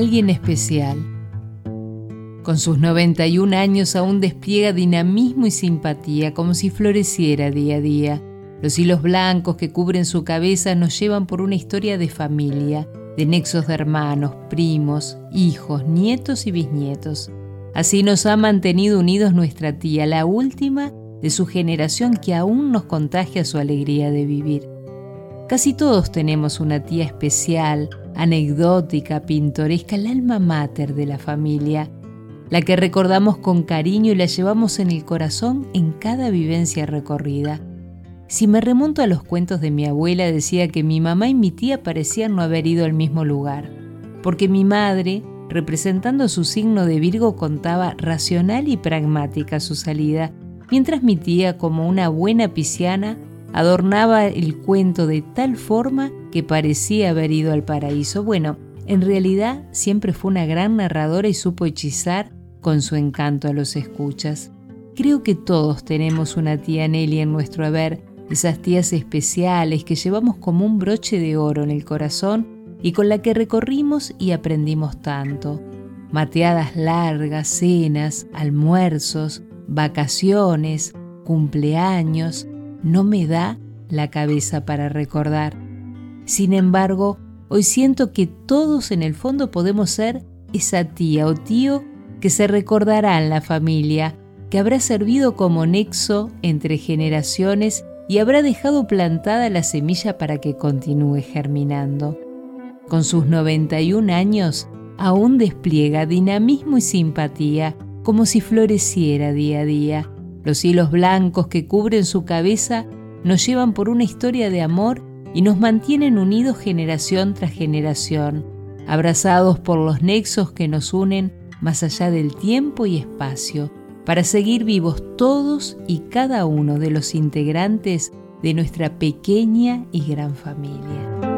alguien especial. Con sus 91 años aún despliega dinamismo y simpatía como si floreciera día a día. Los hilos blancos que cubren su cabeza nos llevan por una historia de familia, de nexos de hermanos, primos, hijos, nietos y bisnietos. Así nos ha mantenido unidos nuestra tía, la última de su generación que aún nos contagia su alegría de vivir. Casi todos tenemos una tía especial, anecdótica, pintoresca, el alma mater de la familia, la que recordamos con cariño y la llevamos en el corazón en cada vivencia recorrida. Si me remonto a los cuentos de mi abuela, decía que mi mamá y mi tía parecían no haber ido al mismo lugar, porque mi madre, representando su signo de Virgo, contaba racional y pragmática su salida, mientras mi tía, como una buena pisciana, adornaba el cuento de tal forma que parecía haber ido al paraíso. Bueno, en realidad siempre fue una gran narradora y supo hechizar con su encanto a los escuchas. Creo que todos tenemos una tía Nelly en nuestro haber, esas tías especiales que llevamos como un broche de oro en el corazón y con la que recorrimos y aprendimos tanto. Mateadas largas, cenas, almuerzos, vacaciones, cumpleaños, no me da la cabeza para recordar. Sin embargo, hoy siento que todos en el fondo podemos ser esa tía o tío que se recordará en la familia, que habrá servido como nexo entre generaciones y habrá dejado plantada la semilla para que continúe germinando. Con sus 91 años, aún despliega dinamismo y simpatía, como si floreciera día a día. Los hilos blancos que cubren su cabeza nos llevan por una historia de amor y nos mantienen unidos generación tras generación, abrazados por los nexos que nos unen más allá del tiempo y espacio, para seguir vivos todos y cada uno de los integrantes de nuestra pequeña y gran familia.